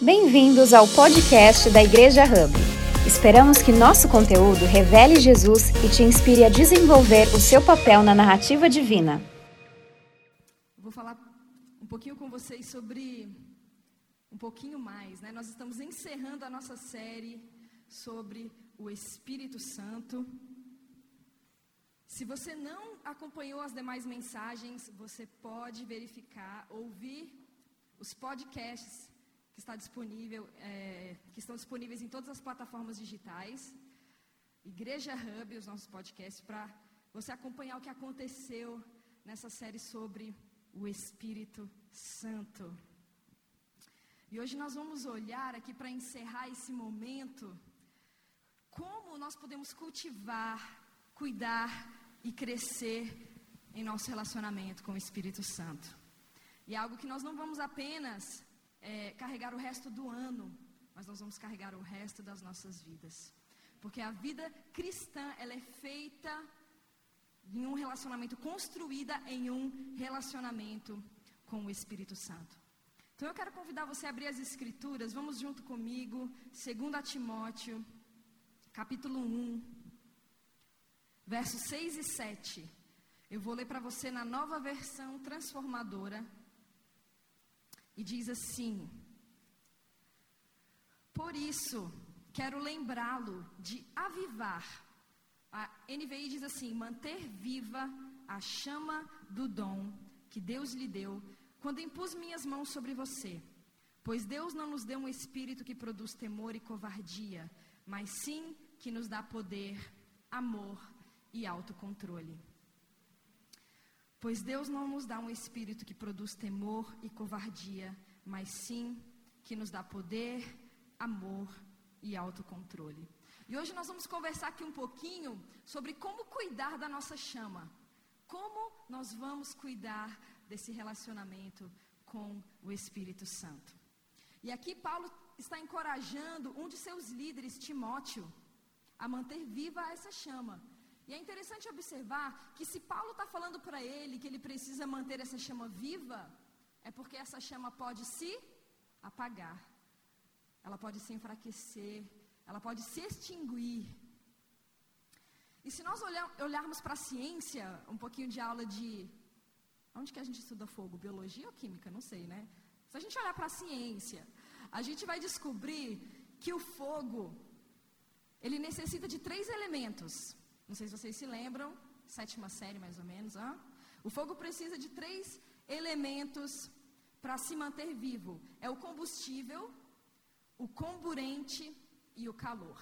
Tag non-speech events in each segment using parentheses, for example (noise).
Bem-vindos ao podcast da Igreja Hub. Esperamos que nosso conteúdo revele Jesus e te inspire a desenvolver o seu papel na narrativa divina. Vou falar um pouquinho com vocês sobre um pouquinho mais, né? Nós estamos encerrando a nossa série sobre o Espírito Santo. Se você não acompanhou as demais mensagens, você pode verificar, ouvir os podcasts que, está disponível, é, que estão disponíveis em todas as plataformas digitais. Igreja Hub, os nossos podcasts, para você acompanhar o que aconteceu nessa série sobre o Espírito Santo. E hoje nós vamos olhar aqui para encerrar esse momento, como nós podemos cultivar, cuidar e crescer em nosso relacionamento com o Espírito Santo. E é algo que nós não vamos apenas é, carregar o resto do ano, mas nós vamos carregar o resto das nossas vidas. Porque a vida cristã, ela é feita em um relacionamento, construída em um relacionamento com o Espírito Santo. Então eu quero convidar você a abrir as escrituras, vamos junto comigo, 2 Timóteo, capítulo 1, versos 6 e 7. Eu vou ler para você na nova versão transformadora. E diz assim: Por isso, quero lembrá-lo de avivar. A NVI diz assim: manter viva a chama do dom que Deus lhe deu quando impus minhas mãos sobre você. Pois Deus não nos deu um espírito que produz temor e covardia, mas sim que nos dá poder, amor e autocontrole. Pois Deus não nos dá um espírito que produz temor e covardia, mas sim que nos dá poder, amor e autocontrole. E hoje nós vamos conversar aqui um pouquinho sobre como cuidar da nossa chama. Como nós vamos cuidar desse relacionamento com o Espírito Santo. E aqui Paulo está encorajando um de seus líderes, Timóteo, a manter viva essa chama. E é interessante observar que se Paulo está falando para ele que ele precisa manter essa chama viva, é porque essa chama pode se apagar, ela pode se enfraquecer, ela pode se extinguir. E se nós olhar, olharmos para a ciência, um pouquinho de aula de. Onde que a gente estuda fogo? Biologia ou química? Não sei, né? Se a gente olhar para a ciência, a gente vai descobrir que o fogo, ele necessita de três elementos. Não sei se vocês se lembram, sétima série mais ou menos. Hein? O fogo precisa de três elementos para se manter vivo: é o combustível, o comburente e o calor.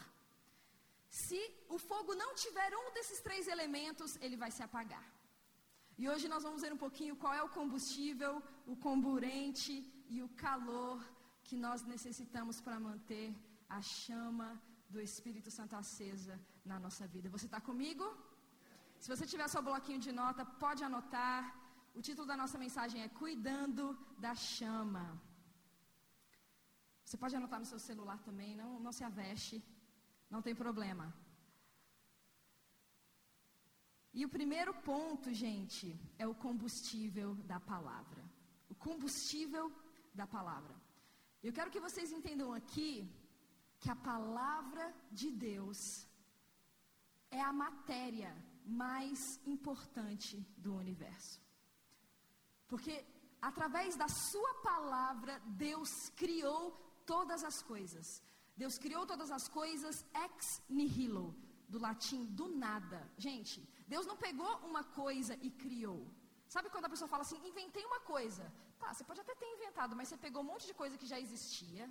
Se o fogo não tiver um desses três elementos, ele vai se apagar. E hoje nós vamos ver um pouquinho qual é o combustível, o comburente e o calor que nós necessitamos para manter a chama do Espírito Santo acesa na nossa vida. Você está comigo? Se você tiver seu bloquinho de nota, pode anotar. O título da nossa mensagem é Cuidando da Chama. Você pode anotar no seu celular também, não, não se aveste, não tem problema. E o primeiro ponto, gente, é o combustível da palavra. O combustível da palavra. Eu quero que vocês entendam aqui que a palavra de Deus é a matéria mais importante do universo. Porque através da sua palavra, Deus criou todas as coisas. Deus criou todas as coisas ex nihilo, do latim do nada. Gente, Deus não pegou uma coisa e criou. Sabe quando a pessoa fala assim, inventei uma coisa? Tá, você pode até ter inventado, mas você pegou um monte de coisa que já existia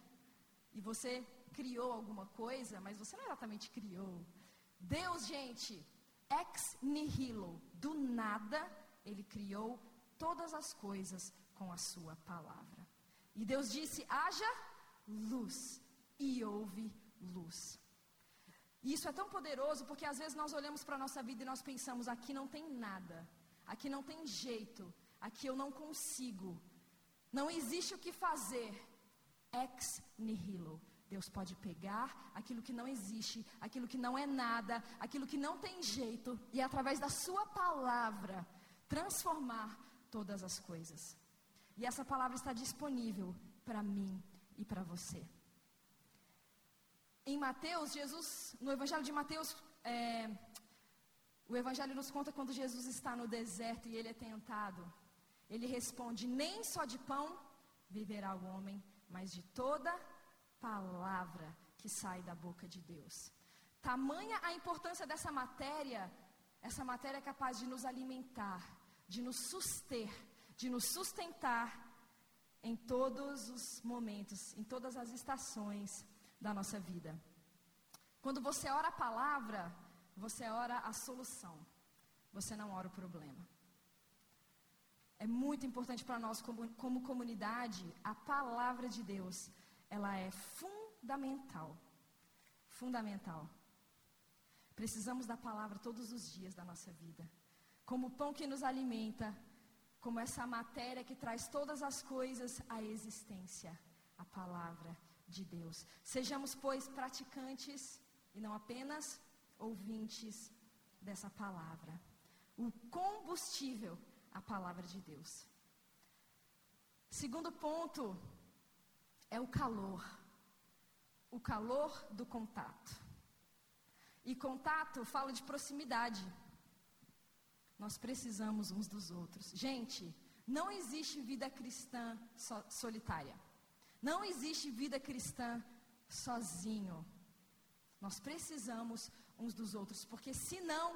e você criou alguma coisa, mas você não exatamente criou. Deus, gente, ex nihilo, do nada, ele criou todas as coisas com a sua palavra. E Deus disse: haja luz, e houve luz. E isso é tão poderoso porque às vezes nós olhamos para a nossa vida e nós pensamos: aqui não tem nada, aqui não tem jeito, aqui eu não consigo, não existe o que fazer. Ex nihilo. Deus pode pegar aquilo que não existe, aquilo que não é nada, aquilo que não tem jeito, e através da Sua palavra transformar todas as coisas. E essa palavra está disponível para mim e para você. Em Mateus, Jesus, no Evangelho de Mateus, é, o Evangelho nos conta quando Jesus está no deserto e ele é tentado. Ele responde: Nem só de pão viverá o homem, mas de toda palavra que sai da boca de Deus. Tamanha a importância dessa matéria, essa matéria é capaz de nos alimentar, de nos suster, de nos sustentar em todos os momentos, em todas as estações da nossa vida. Quando você ora a palavra, você ora a solução, você não ora o problema. É muito importante para nós, como, como comunidade, a palavra de Deus, ela é fundamental. Fundamental. Precisamos da palavra todos os dias da nossa vida. Como o pão que nos alimenta, como essa matéria que traz todas as coisas à existência, a palavra de Deus. Sejamos, pois, praticantes e não apenas ouvintes dessa palavra. O combustível, a palavra de Deus. Segundo ponto é o calor. O calor do contato. E contato fala de proximidade. Nós precisamos uns dos outros. Gente, não existe vida cristã so, solitária. Não existe vida cristã sozinho. Nós precisamos uns dos outros, porque senão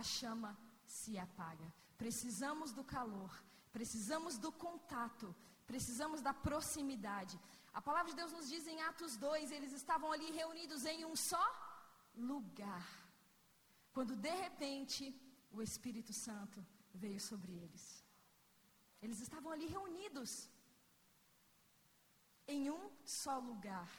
a chama se apaga. Precisamos do calor, precisamos do contato, precisamos da proximidade. A palavra de Deus nos diz em Atos 2, eles estavam ali reunidos em um só lugar. Quando de repente o Espírito Santo veio sobre eles. Eles estavam ali reunidos em um só lugar.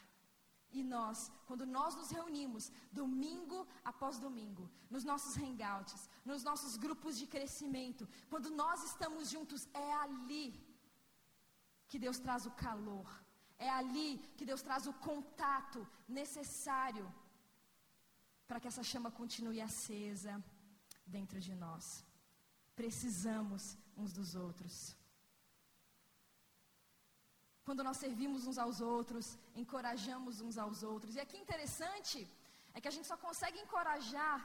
E nós, quando nós nos reunimos, domingo após domingo, nos nossos hangouts, nos nossos grupos de crescimento, quando nós estamos juntos, é ali que Deus traz o calor, é ali que Deus traz o contato necessário para que essa chama continue acesa dentro de nós. Precisamos uns dos outros. Quando nós servimos uns aos outros, encorajamos uns aos outros. E aqui interessante é que a gente só consegue encorajar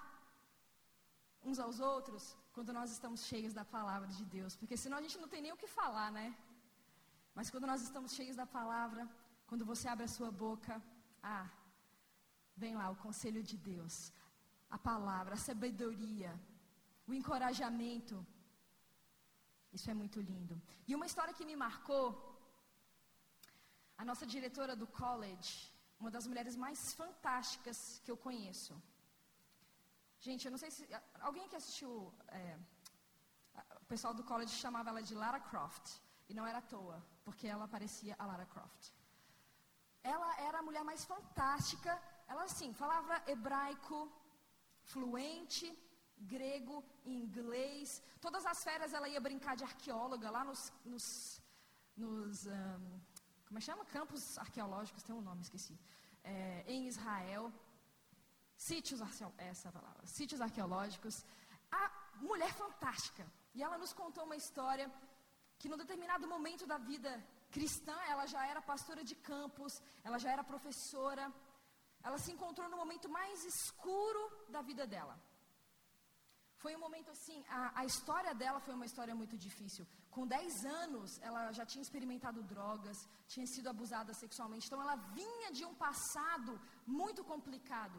uns aos outros quando nós estamos cheios da palavra de Deus, porque senão a gente não tem nem o que falar, né? Mas quando nós estamos cheios da palavra, quando você abre a sua boca, ah, vem lá o conselho de Deus, a palavra, a sabedoria, o encorajamento. Isso é muito lindo. E uma história que me marcou, a nossa diretora do college, uma das mulheres mais fantásticas que eu conheço. Gente, eu não sei se. Alguém que assistiu. É, o pessoal do college chamava ela de Lara Croft. E não era à toa, porque ela parecia a Lara Croft. Ela era a mulher mais fantástica. Ela, assim, falava hebraico, fluente, grego, inglês. Todas as férias ela ia brincar de arqueóloga lá nos, nos, nos um, como é chama? Campos arqueológicos, tem um nome, esqueci. É, em Israel. Sítios, essa palavra, sítios arqueológicos. A mulher fantástica. E ela nos contou uma história que num determinado momento da vida cristã, ela já era pastora de campos, ela já era professora. Ela se encontrou no momento mais escuro da vida dela. Foi um momento assim, a, a história dela foi uma história muito difícil. Com 10 anos, ela já tinha experimentado drogas, tinha sido abusada sexualmente. Então, ela vinha de um passado muito complicado.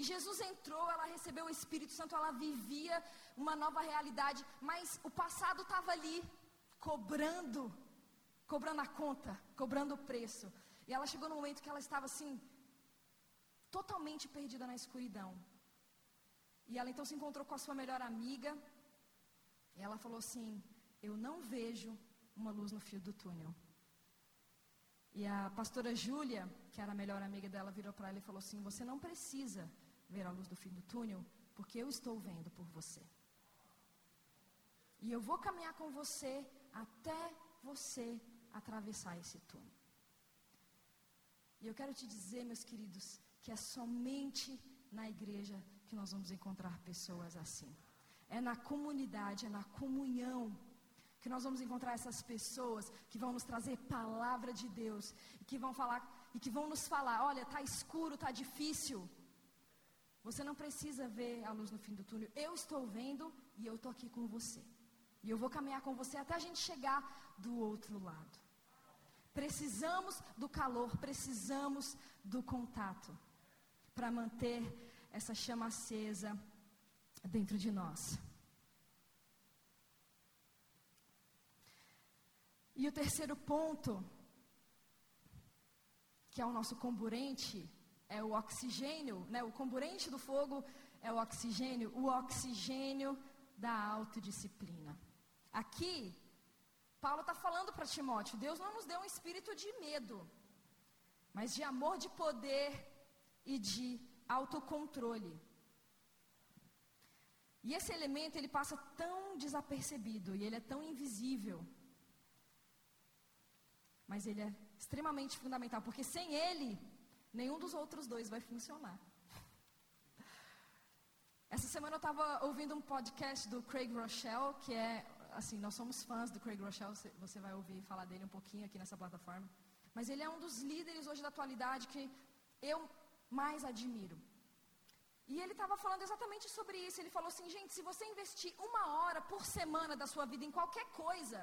E Jesus entrou, ela recebeu o Espírito Santo, ela vivia uma nova realidade, mas o passado estava ali, cobrando, cobrando a conta, cobrando o preço. E ela chegou no momento que ela estava assim, totalmente perdida na escuridão. E ela então se encontrou com a sua melhor amiga. E ela falou assim: Eu não vejo uma luz no fio do túnel. E a pastora Júlia, que era a melhor amiga dela, virou para ela e falou assim: Você não precisa ver a luz do fim do túnel, porque eu estou vendo por você. E eu vou caminhar com você até você atravessar esse túnel. E eu quero te dizer, meus queridos, que é somente na igreja que nós vamos encontrar pessoas assim. É na comunidade, é na comunhão que nós vamos encontrar essas pessoas que vão nos trazer palavra de Deus, e que vão falar e que vão nos falar, olha, tá escuro, tá difícil. Você não precisa ver a luz no fim do túnel. Eu estou vendo e eu estou aqui com você. E eu vou caminhar com você até a gente chegar do outro lado. Precisamos do calor, precisamos do contato para manter essa chama acesa dentro de nós. E o terceiro ponto, que é o nosso comburente, é o oxigênio, né? O comburente do fogo é o oxigênio, o oxigênio da autodisciplina. Aqui, Paulo está falando para Timóteo: Deus não nos deu um espírito de medo, mas de amor, de poder e de autocontrole. E esse elemento ele passa tão desapercebido e ele é tão invisível. Mas ele é extremamente fundamental, porque sem ele, nenhum dos outros dois vai funcionar. (laughs) Essa semana eu estava ouvindo um podcast do Craig Rochelle, que é, assim, nós somos fãs do Craig Rochelle, você vai ouvir falar dele um pouquinho aqui nessa plataforma. Mas ele é um dos líderes hoje da atualidade que eu mais admiro. E ele estava falando exatamente sobre isso. Ele falou assim: gente, se você investir uma hora por semana da sua vida em qualquer coisa,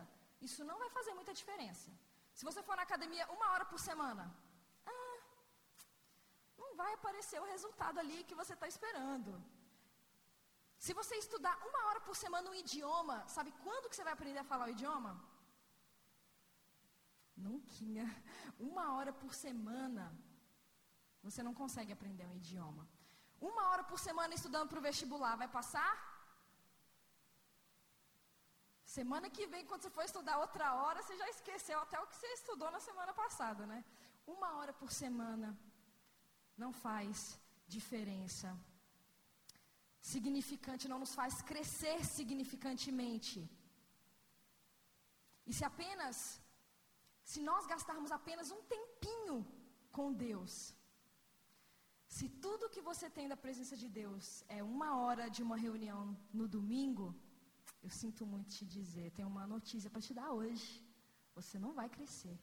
isso não vai fazer muita diferença. Se você for na academia uma hora por semana, ah, não vai aparecer o resultado ali que você está esperando. Se você estudar uma hora por semana um idioma, sabe quando que você vai aprender a falar o idioma? Nunca. Uma hora por semana. Você não consegue aprender um idioma. Uma hora por semana estudando para o vestibular, vai passar? Semana que vem, quando você for estudar outra hora, você já esqueceu até o que você estudou na semana passada, né? Uma hora por semana não faz diferença. Significante não nos faz crescer significantemente. E se apenas, se nós gastarmos apenas um tempinho com Deus, se tudo que você tem da presença de Deus é uma hora de uma reunião no domingo, eu sinto muito te dizer, tenho uma notícia para te dar hoje. Você não vai crescer.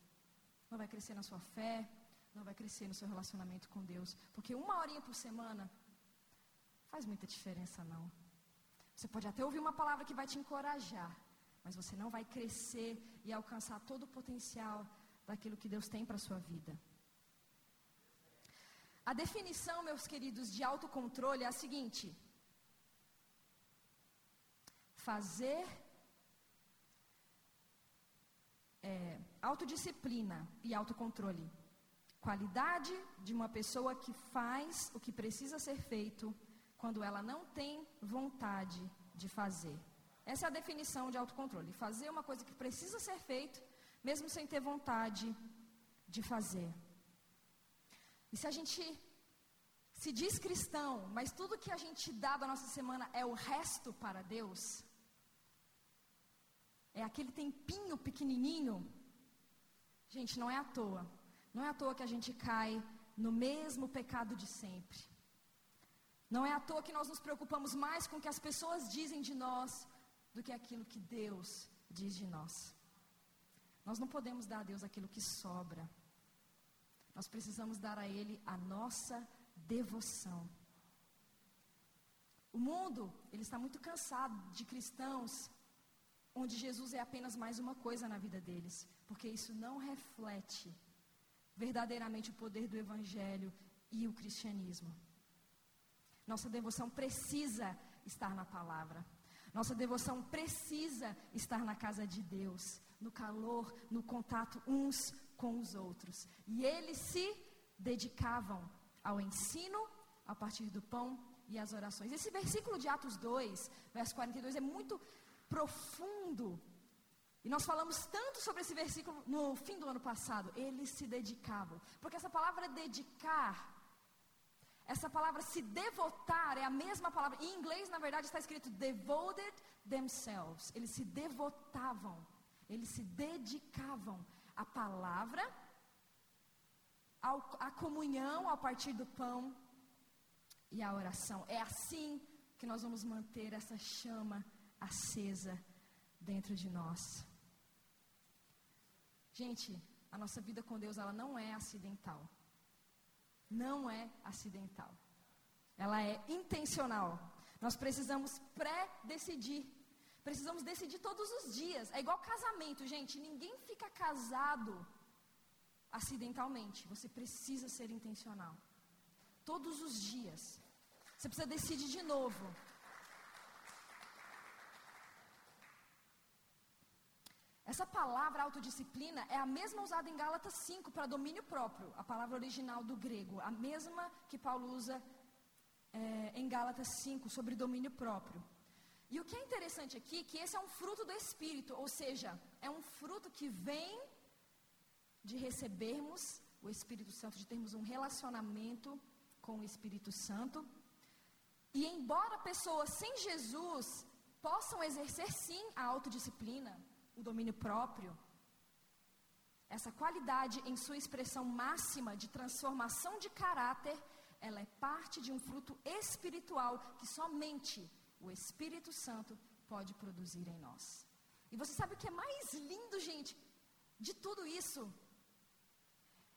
Não vai crescer na sua fé, não vai crescer no seu relacionamento com Deus. Porque uma horinha por semana faz muita diferença, não. Você pode até ouvir uma palavra que vai te encorajar, mas você não vai crescer e alcançar todo o potencial daquilo que Deus tem para a sua vida. A definição, meus queridos, de autocontrole é a seguinte: fazer é, autodisciplina e autocontrole. Qualidade de uma pessoa que faz o que precisa ser feito quando ela não tem vontade de fazer. Essa é a definição de autocontrole. Fazer uma coisa que precisa ser feito, mesmo sem ter vontade de fazer. E se a gente se diz cristão, mas tudo que a gente dá da nossa semana é o resto para Deus, é aquele tempinho pequenininho, gente, não é à toa. Não é à toa que a gente cai no mesmo pecado de sempre. Não é à toa que nós nos preocupamos mais com o que as pessoas dizem de nós do que aquilo que Deus diz de nós. Nós não podemos dar a Deus aquilo que sobra. Nós precisamos dar a Ele a nossa devoção. O mundo, ele está muito cansado de cristãos onde Jesus é apenas mais uma coisa na vida deles, porque isso não reflete verdadeiramente o poder do Evangelho e o cristianismo. Nossa devoção precisa estar na palavra. Nossa devoção precisa estar na casa de Deus, no calor, no contato uns com os outros. E eles se dedicavam ao ensino a partir do pão e as orações. Esse versículo de Atos 2, verso 42, é muito profundo. E nós falamos tanto sobre esse versículo no fim do ano passado. Eles se dedicavam. Porque essa palavra dedicar, essa palavra se devotar é a mesma palavra. Em inglês, na verdade, está escrito devoted themselves. Eles se devotavam. Eles se dedicavam à palavra, ao, à comunhão a partir do pão e à oração. É assim que nós vamos manter essa chama acesa dentro de nós. Gente, a nossa vida com Deus, ela não é acidental. Não é acidental. Ela é intencional. Nós precisamos pré-decidir. Precisamos decidir todos os dias. É igual casamento, gente. Ninguém fica casado acidentalmente. Você precisa ser intencional. Todos os dias. Você precisa decidir de novo. Essa palavra autodisciplina é a mesma usada em Gálatas 5 para domínio próprio, a palavra original do grego, a mesma que Paulo usa é, em Gálatas 5 sobre domínio próprio. E o que é interessante aqui, que esse é um fruto do Espírito, ou seja, é um fruto que vem de recebermos o Espírito Santo, de termos um relacionamento com o Espírito Santo. E embora pessoas sem Jesus possam exercer sim a autodisciplina, o domínio próprio, essa qualidade em sua expressão máxima de transformação de caráter, ela é parte de um fruto espiritual que somente o Espírito Santo pode produzir em nós. E você sabe o que é mais lindo, gente, de tudo isso?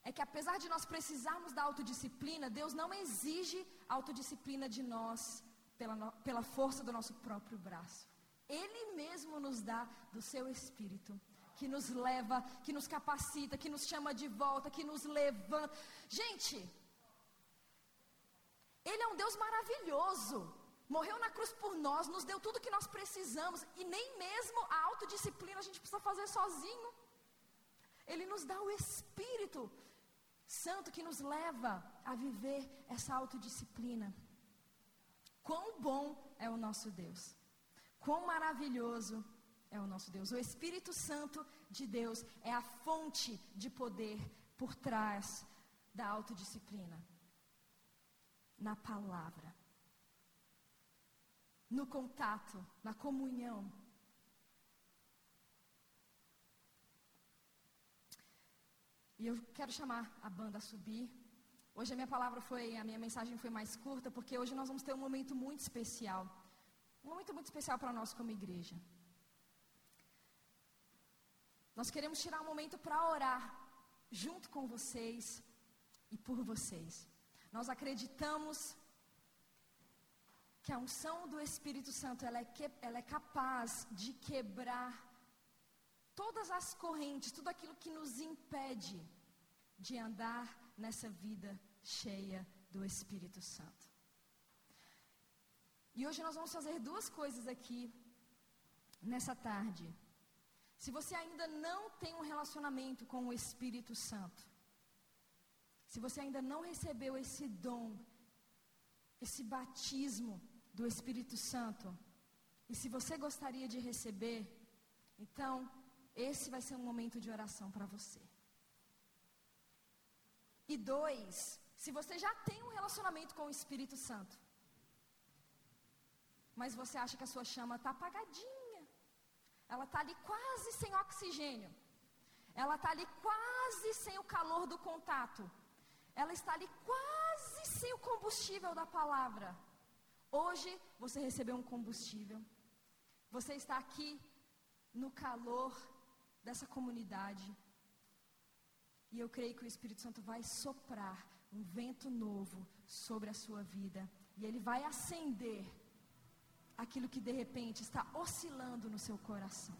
É que apesar de nós precisarmos da autodisciplina, Deus não exige autodisciplina de nós pela, pela força do nosso próprio braço. Ele mesmo nos dá do seu Espírito, que nos leva, que nos capacita, que nos chama de volta, que nos levanta. Gente, Ele é um Deus maravilhoso. Morreu na cruz por nós, nos deu tudo que nós precisamos e nem mesmo a autodisciplina a gente precisa fazer sozinho. Ele nos dá o Espírito Santo que nos leva a viver essa autodisciplina. Quão bom é o nosso Deus, quão maravilhoso é o nosso Deus. O Espírito Santo de Deus é a fonte de poder por trás da autodisciplina. Na palavra no contato, na comunhão. E eu quero chamar a banda a subir. Hoje a minha palavra foi, a minha mensagem foi mais curta, porque hoje nós vamos ter um momento muito especial. Momento muito especial para nós como igreja. Nós queremos tirar um momento para orar junto com vocês e por vocês. Nós acreditamos que a unção do Espírito Santo ela é, que, ela é capaz de quebrar todas as correntes, tudo aquilo que nos impede de andar nessa vida cheia do Espírito Santo. E hoje nós vamos fazer duas coisas aqui nessa tarde. Se você ainda não tem um relacionamento com o Espírito Santo, se você ainda não recebeu esse dom, esse batismo do Espírito Santo. E se você gostaria de receber, então esse vai ser um momento de oração para você. E dois, se você já tem um relacionamento com o Espírito Santo, mas você acha que a sua chama está apagadinha, ela está ali quase sem oxigênio, ela está ali quase sem o calor do contato, ela está ali quase sem o combustível da palavra. Hoje você recebeu um combustível. Você está aqui no calor dessa comunidade. E eu creio que o Espírito Santo vai soprar um vento novo sobre a sua vida. E ele vai acender aquilo que de repente está oscilando no seu coração.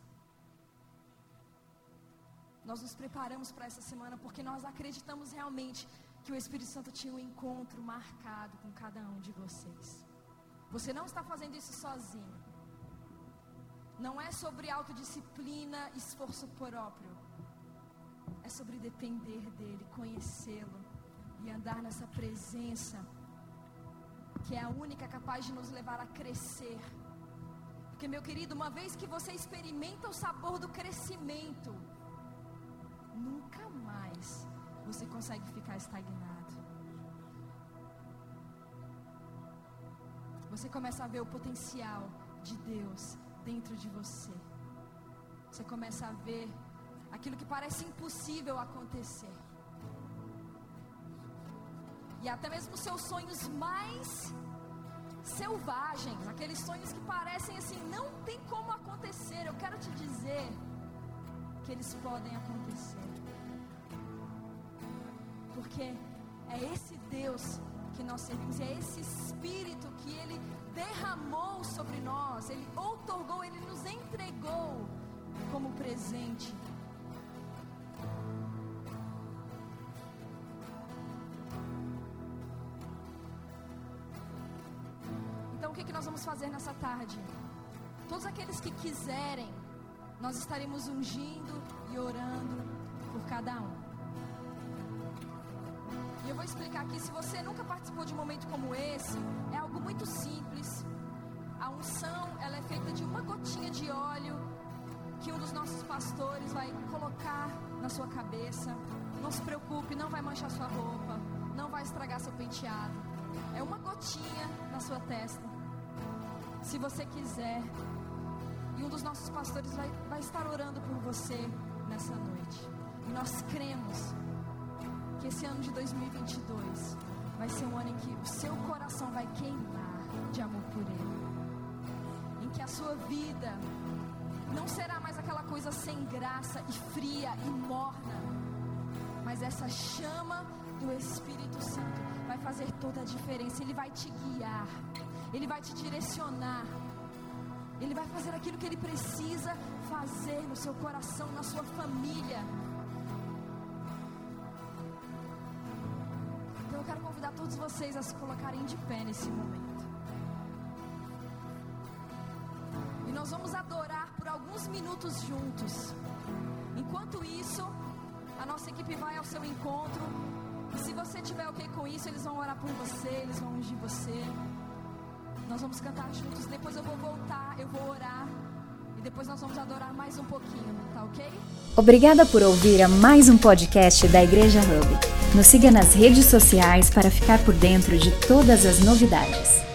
Nós nos preparamos para essa semana porque nós acreditamos realmente que o Espírito Santo tinha um encontro marcado com cada um de vocês. Você não está fazendo isso sozinho. Não é sobre autodisciplina, esforço próprio. É sobre depender dele, conhecê-lo e andar nessa presença que é a única capaz de nos levar a crescer. Porque, meu querido, uma vez que você experimenta o sabor do crescimento, nunca mais você consegue ficar estagnado. você começa a ver o potencial de Deus dentro de você. Você começa a ver aquilo que parece impossível acontecer. E até mesmo seus sonhos mais selvagens, aqueles sonhos que parecem assim, não tem como acontecer. Eu quero te dizer que eles podem acontecer. Porque é esse Deus que nós servimos, é esse Espírito que Ele derramou sobre nós, Ele outorgou, Ele nos entregou como presente. Vamos fazer nessa tarde? Todos aqueles que quiserem, nós estaremos ungindo e orando por cada um. E eu vou explicar aqui, se você nunca participou de um momento como esse, é algo muito simples. A unção, ela é feita de uma gotinha de óleo que um dos nossos pastores vai colocar na sua cabeça. Não se preocupe, não vai manchar sua roupa, não vai estragar seu penteado. É uma gotinha na sua testa. Se você quiser, e um dos nossos pastores vai, vai estar orando por você nessa noite. E nós cremos que esse ano de 2022 vai ser um ano em que o seu coração vai queimar de amor por Ele. Em que a sua vida não será mais aquela coisa sem graça e fria e morna, mas essa chama do Espírito Santo vai fazer toda a diferença. Ele vai te guiar, ele vai te direcionar. Ele vai fazer aquilo que ele precisa fazer no seu coração, na sua família. Então eu quero convidar todos vocês a se colocarem de pé nesse momento. E nós vamos adorar por alguns minutos juntos. Enquanto isso, a nossa equipe vai ao seu encontro. E se você tiver ok com isso, eles vão orar por você, eles vão ungir você. Nós vamos cantar juntos. Depois eu vou voltar, eu vou orar. E depois nós vamos adorar mais um pouquinho, tá ok? Obrigada por ouvir a mais um podcast da Igreja Hub. Nos siga nas redes sociais para ficar por dentro de todas as novidades.